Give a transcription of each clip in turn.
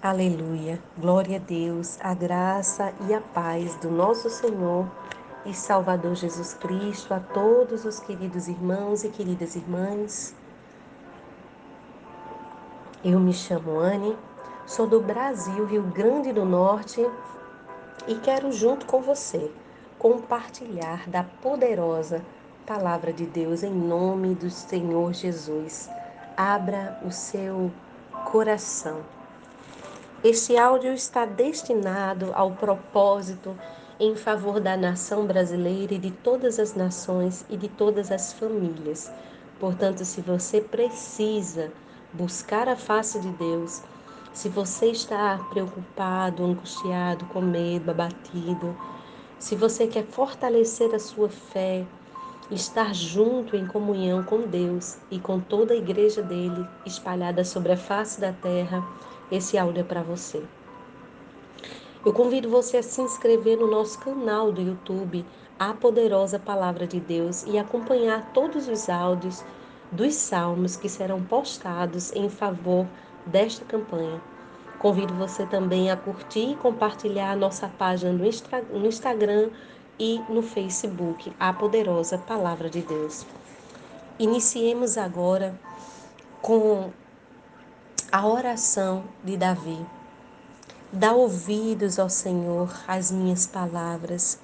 Aleluia. Glória a Deus, a graça e a paz do nosso Senhor e Salvador Jesus Cristo a todos os queridos irmãos e queridas irmãs. Eu me chamo Anne, sou do Brasil, Rio Grande do Norte, e quero junto com você compartilhar da poderosa palavra de Deus em nome do Senhor Jesus. Abra o seu coração este áudio está destinado ao propósito em favor da nação brasileira e de todas as nações e de todas as famílias. Portanto, se você precisa buscar a face de Deus, se você está preocupado, angustiado, com medo, abatido, se você quer fortalecer a sua fé, estar junto em comunhão com Deus e com toda a igreja dele espalhada sobre a face da terra, esse áudio é para você. Eu convido você a se inscrever no nosso canal do YouTube, A Poderosa Palavra de Deus, e acompanhar todos os áudios dos salmos que serão postados em favor desta campanha. Convido você também a curtir e compartilhar nossa página no, Instagram e no Facebook, A Poderosa Palavra de Deus. Iniciemos agora com a oração de Davi. Dá ouvidos ao Senhor às minhas palavras.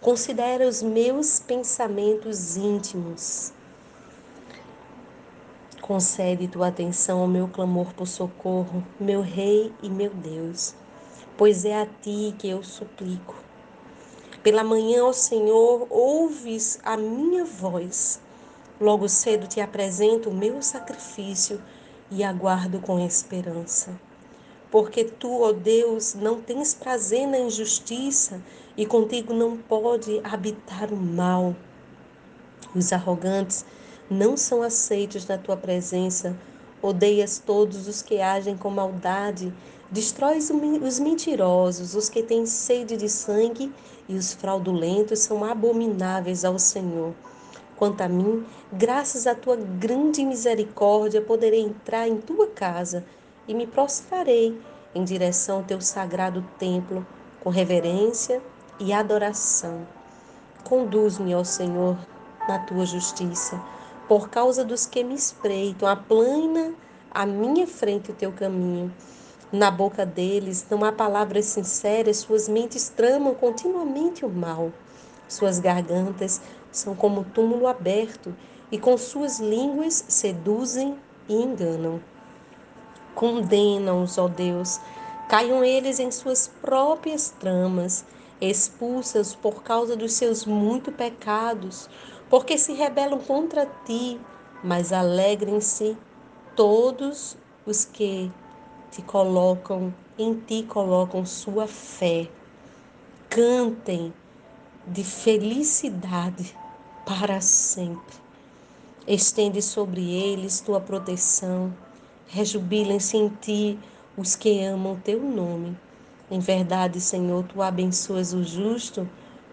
Considera os meus pensamentos íntimos. Concede tua atenção ao meu clamor por socorro, meu Rei e meu Deus, pois é a ti que eu suplico. Pela manhã, ó Senhor, ouves a minha voz. Logo cedo te apresento o meu sacrifício e aguardo com esperança. Porque tu, ó Deus, não tens prazer na injustiça e contigo não pode habitar o mal. Os arrogantes não são aceitos na tua presença. Odeias todos os que agem com maldade. Destróis os mentirosos, os que têm sede de sangue, e os fraudulentos são abomináveis ao Senhor. Quanto a mim, graças à tua grande misericórdia, poderei entrar em tua casa e me prostrarei em direção ao teu sagrado templo com reverência e adoração. Conduz-me, ó Senhor, na tua justiça, por causa dos que me espreitam, aplana à minha frente o teu caminho. Na boca deles não há palavras sinceras, suas mentes tramam continuamente o mal. Suas gargantas são como túmulo aberto e com suas línguas seduzem e enganam. Condenam-os, ó Deus, caiam eles em suas próprias tramas, expulsa-os por causa dos seus muito pecados, porque se rebelam contra ti, mas alegrem-se todos os que te colocam, em ti colocam sua fé. Cantem de felicidade para sempre. Estende sobre eles tua proteção. Rejubilem-se em ti os que amam teu nome. Em verdade, Senhor, tu abençoas o justo,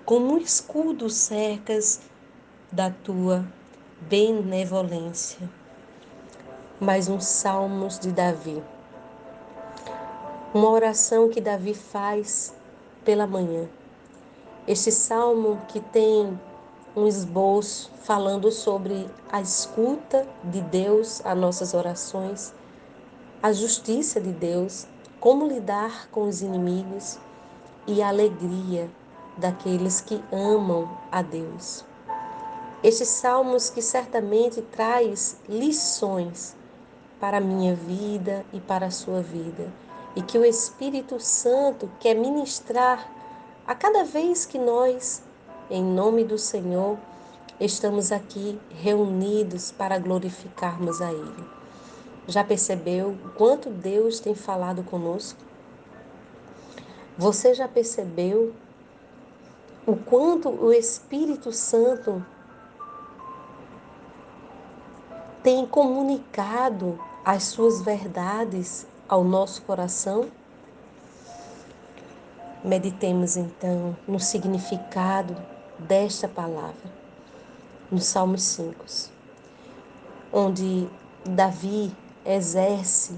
como um escudo cercas da tua benevolência. Mais um Salmos de Davi. Uma oração que Davi faz pela manhã. Este salmo que tem um esboço falando sobre a escuta de Deus a nossas orações, a justiça de Deus, como lidar com os inimigos e a alegria daqueles que amam a Deus. Estes salmos que certamente traz lições para a minha vida e para a sua vida, e que o Espírito Santo quer ministrar a cada vez que nós, em nome do Senhor, estamos aqui reunidos para glorificarmos a Ele. Já percebeu quanto Deus tem falado conosco? Você já percebeu o quanto o Espírito Santo tem comunicado as suas verdades ao nosso coração? Meditemos então no significado desta palavra, no Salmo 5, onde Davi exerce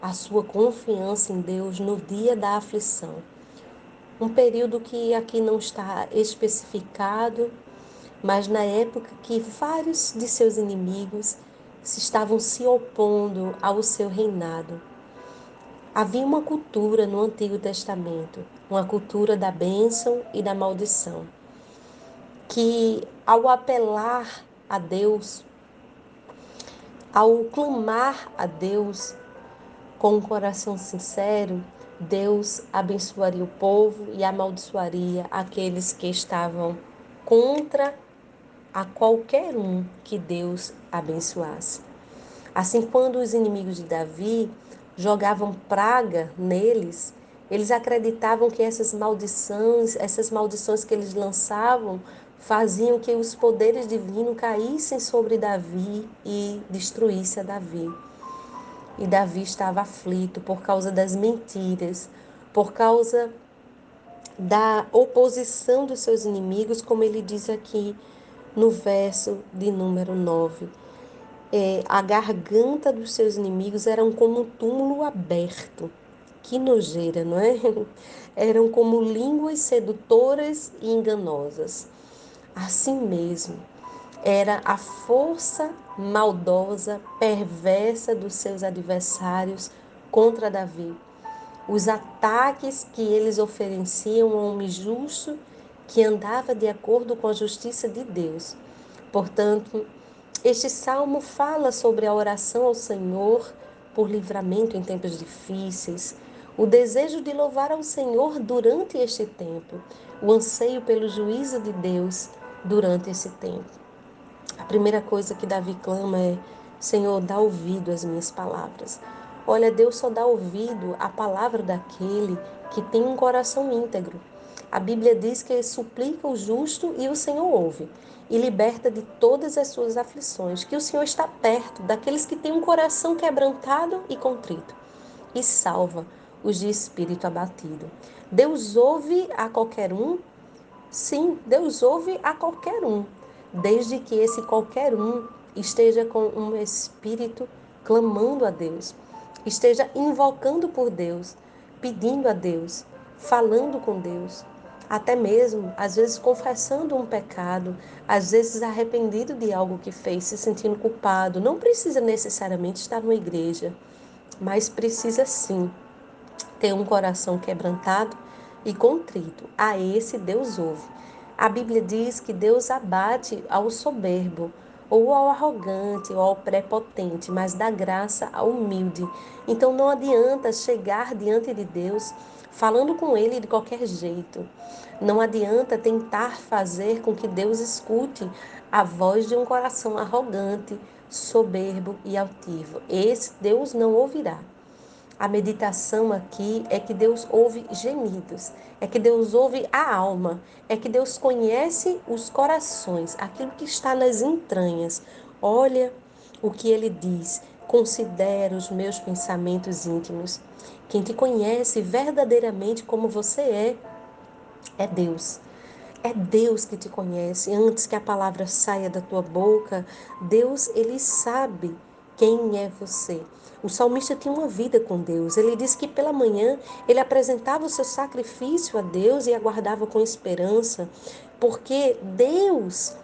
a sua confiança em Deus no dia da aflição. Um período que aqui não está especificado, mas na época que vários de seus inimigos se estavam se opondo ao seu reinado. Havia uma cultura no Antigo Testamento, uma cultura da bênção e da maldição, que ao apelar a Deus, ao clamar a Deus com um coração sincero, Deus abençoaria o povo e amaldiçoaria aqueles que estavam contra a qualquer um que Deus abençoasse. Assim, quando os inimigos de Davi jogavam praga neles, eles acreditavam que essas maldições, essas maldições que eles lançavam, faziam que os poderes divinos caíssem sobre Davi e destruísse a Davi. E Davi estava aflito por causa das mentiras, por causa da oposição dos seus inimigos, como ele diz aqui no verso de número 9. É, a garganta dos seus inimigos eram como um túmulo aberto. Que nojeira, não é? Eram como línguas sedutoras e enganosas. Assim mesmo, era a força maldosa, perversa dos seus adversários contra Davi. Os ataques que eles ofereciam ao homem justo que andava de acordo com a justiça de Deus. Portanto, este salmo fala sobre a oração ao Senhor por livramento em tempos difíceis, o desejo de louvar ao Senhor durante este tempo, o anseio pelo juízo de Deus durante esse tempo. A primeira coisa que Davi clama é: Senhor, dá ouvido às minhas palavras. Olha, Deus só dá ouvido à palavra daquele que tem um coração íntegro. A Bíblia diz que suplica o justo e o Senhor ouve e liberta de todas as suas aflições, que o Senhor está perto daqueles que têm um coração quebrantado e contrito e salva os de espírito abatido. Deus ouve a qualquer um? Sim, Deus ouve a qualquer um, desde que esse qualquer um esteja com um espírito clamando a Deus, esteja invocando por Deus, pedindo a Deus, falando com Deus, até mesmo, às vezes, confessando um pecado, às vezes arrependido de algo que fez, se sentindo culpado. Não precisa necessariamente estar numa igreja, mas precisa sim ter um coração quebrantado e contrito. A esse Deus ouve. A Bíblia diz que Deus abate ao soberbo, ou ao arrogante, ou ao prepotente, mas dá graça ao humilde. Então não adianta chegar diante de Deus falando com ele de qualquer jeito. Não adianta tentar fazer com que Deus escute a voz de um coração arrogante, soberbo e altivo. Esse Deus não ouvirá. A meditação aqui é que Deus ouve gemidos, é que Deus ouve a alma, é que Deus conhece os corações, aquilo que está nas entranhas. Olha o que ele diz: considera os meus pensamentos íntimos. Quem te conhece verdadeiramente como você é, é Deus. É Deus que te conhece. Antes que a palavra saia da tua boca, Deus, ele sabe quem é você. O salmista tinha uma vida com Deus. Ele diz que pela manhã ele apresentava o seu sacrifício a Deus e aguardava com esperança, porque Deus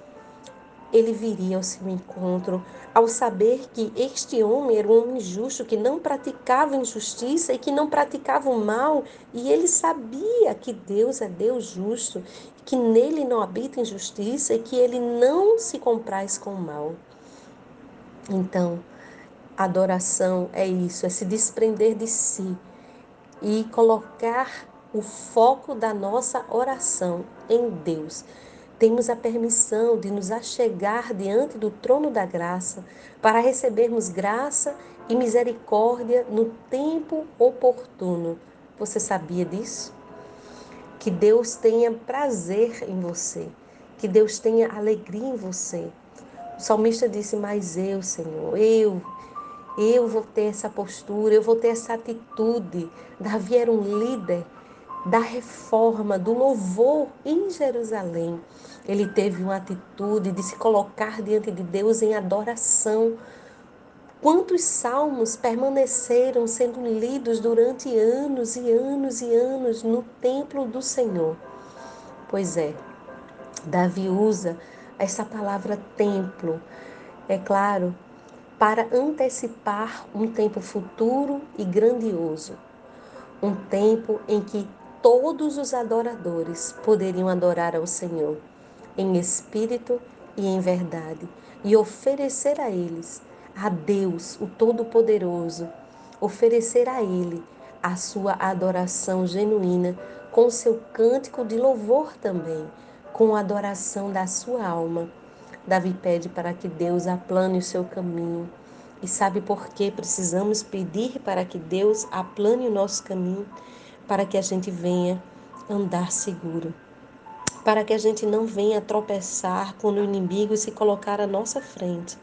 ele viria ao seu encontro ao saber que este homem era um homem justo, que não praticava injustiça e que não praticava o mal, e ele sabia que Deus é Deus justo, que nele não habita injustiça e que ele não se compraz com o mal. Então, adoração é isso, é se desprender de si e colocar o foco da nossa oração em Deus temos a permissão de nos achegar diante do trono da graça para recebermos graça e misericórdia no tempo oportuno. Você sabia disso? Que Deus tenha prazer em você, que Deus tenha alegria em você. O salmista disse: Mas eu, Senhor, eu, eu vou ter essa postura, eu vou ter essa atitude. Davi era um líder da reforma, do louvor em Jerusalém. Ele teve uma atitude de se colocar diante de Deus em adoração, Quantos salmos permaneceram sendo lidos durante anos e anos e anos no templo do Senhor? Pois é, Davi usa essa palavra templo, é claro, para antecipar um tempo futuro e grandioso. Um tempo em que todos os adoradores poderiam adorar ao Senhor em espírito e em verdade e oferecer a eles, a Deus, o Todo-Poderoso, oferecer a Ele a sua adoração genuína com seu cântico de louvor também, com a adoração da sua alma. Davi pede para que Deus aplane o seu caminho. E sabe por que precisamos pedir para que Deus aplane o nosso caminho? Para que a gente venha andar seguro para que a gente não venha tropeçar quando o inimigo se colocar à nossa frente.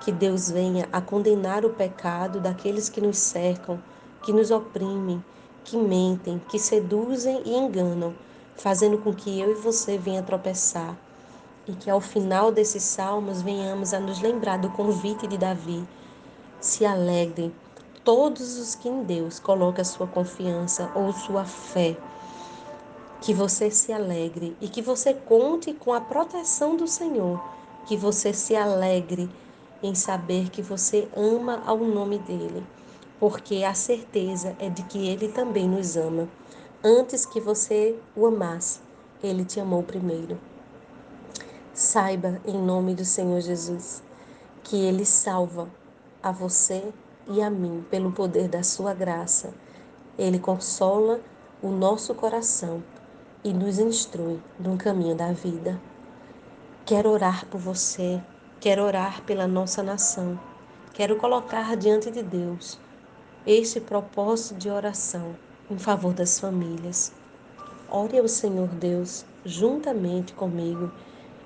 Que Deus venha a condenar o pecado daqueles que nos cercam, que nos oprimem, que mentem, que seduzem e enganam, fazendo com que eu e você venha tropeçar. E que ao final desses salmos venhamos a nos lembrar do convite de Davi. Se alegrem todos os que em Deus colocam a sua confiança ou sua fé que você se alegre e que você conte com a proteção do Senhor, que você se alegre em saber que você ama ao nome dele, porque a certeza é de que ele também nos ama. Antes que você o amasse, ele te amou primeiro. Saiba, em nome do Senhor Jesus, que ele salva a você e a mim pelo poder da sua graça. Ele consola o nosso coração e nos instrui no caminho da vida. Quero orar por você, quero orar pela nossa nação, quero colocar diante de Deus este propósito de oração em favor das famílias. Ore ao Senhor Deus juntamente comigo,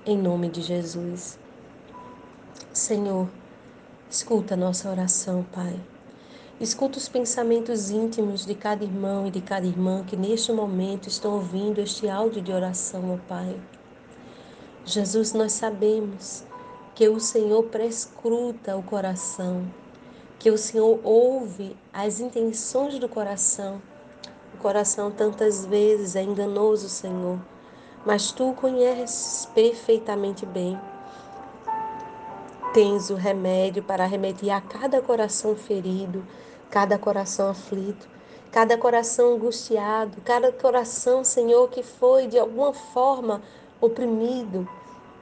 em nome de Jesus. Senhor, escuta a nossa oração, Pai. Escuta os pensamentos íntimos de cada irmão e de cada irmã que neste momento estão ouvindo este áudio de oração, ó Pai. Jesus, nós sabemos que o Senhor prescruta o coração, que o Senhor ouve as intenções do coração. O coração tantas vezes é enganoso, Senhor, mas tu o conheces perfeitamente bem tens o remédio para remeter a cada coração ferido, cada coração aflito, cada coração angustiado, cada coração, Senhor, que foi de alguma forma oprimido,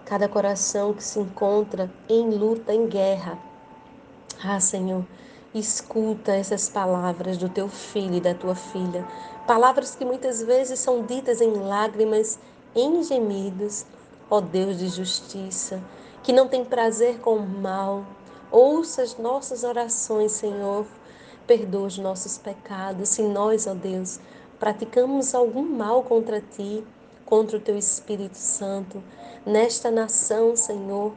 cada coração que se encontra em luta, em guerra. Ah, Senhor, escuta essas palavras do teu filho e da tua filha, palavras que muitas vezes são ditas em lágrimas, em gemidos, ó Deus de justiça, que não tem prazer com o mal. Ouça as nossas orações, Senhor. Perdoa os nossos pecados. Se nós, ó Deus, praticamos algum mal contra ti, contra o teu Espírito Santo, nesta nação, Senhor,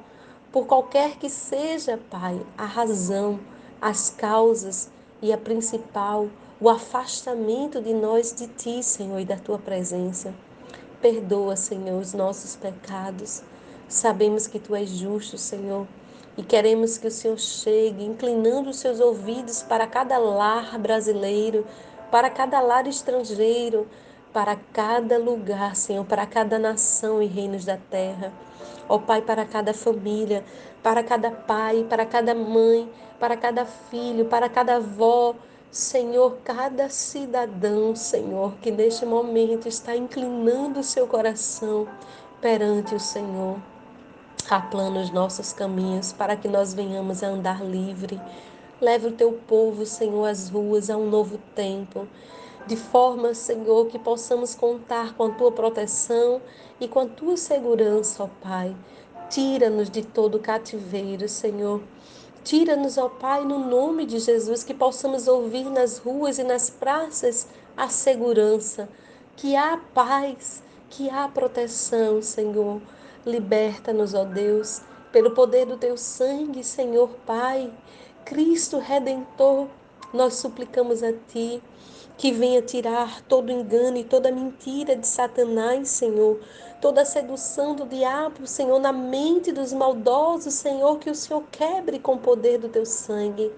por qualquer que seja, Pai, a razão, as causas e a principal, o afastamento de nós de ti, Senhor, e da tua presença. Perdoa, Senhor, os nossos pecados. Sabemos que tu és justo, Senhor, e queremos que o Senhor chegue inclinando os seus ouvidos para cada lar brasileiro, para cada lar estrangeiro, para cada lugar, Senhor, para cada nação e reinos da terra. Ó Pai, para cada família, para cada pai, para cada mãe, para cada filho, para cada avó, Senhor, cada cidadão, Senhor, que neste momento está inclinando o seu coração perante o Senhor aplana os nossos caminhos para que nós venhamos a andar livre. Leve o teu povo, Senhor, às ruas a um novo tempo, de forma, Senhor, que possamos contar com a tua proteção e com a tua segurança, ó Pai. Tira-nos de todo cativeiro, Senhor. Tira-nos, ó Pai, no nome de Jesus, que possamos ouvir nas ruas e nas praças a segurança, que há paz, que há proteção, Senhor. Liberta-nos, ó Deus, pelo poder do teu sangue, Senhor Pai, Cristo Redentor, nós suplicamos a Ti que venha tirar todo engano e toda mentira de Satanás, Senhor, toda sedução do diabo, Senhor, na mente dos maldosos, Senhor, que o Senhor quebre com o poder do teu sangue.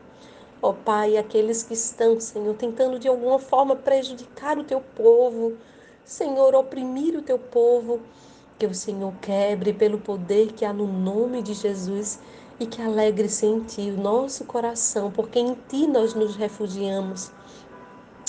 Ó oh, Pai, aqueles que estão, Senhor, tentando de alguma forma prejudicar o teu povo, Senhor, oprimir o teu povo, que o Senhor quebre pelo poder que há no nome de Jesus e que alegre-se em Ti o nosso coração, porque em Ti nós nos refugiamos.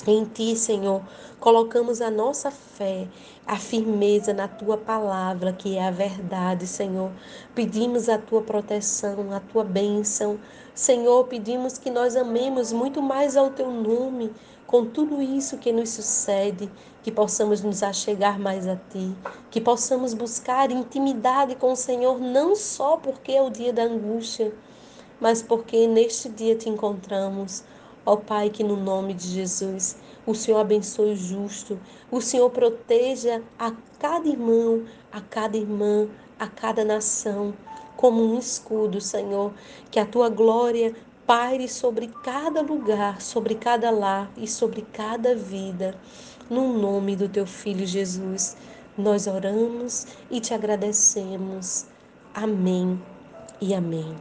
Em Ti, Senhor, colocamos a nossa fé, a firmeza na Tua palavra, que é a verdade, Senhor. Pedimos a Tua proteção, a Tua bênção. Senhor, pedimos que nós amemos muito mais ao Teu nome, com tudo isso que nos sucede, que possamos nos achegar mais a Ti, que possamos buscar intimidade com o Senhor, não só porque é o dia da angústia, mas porque neste dia te encontramos. Ó Pai, que no nome de Jesus o Senhor abençoe o justo, o Senhor proteja a cada irmão, a cada irmã, a cada nação, como um escudo, Senhor, que a tua glória Pare sobre cada lugar, sobre cada lar e sobre cada vida. No nome do teu filho Jesus, nós oramos e te agradecemos. Amém e amém.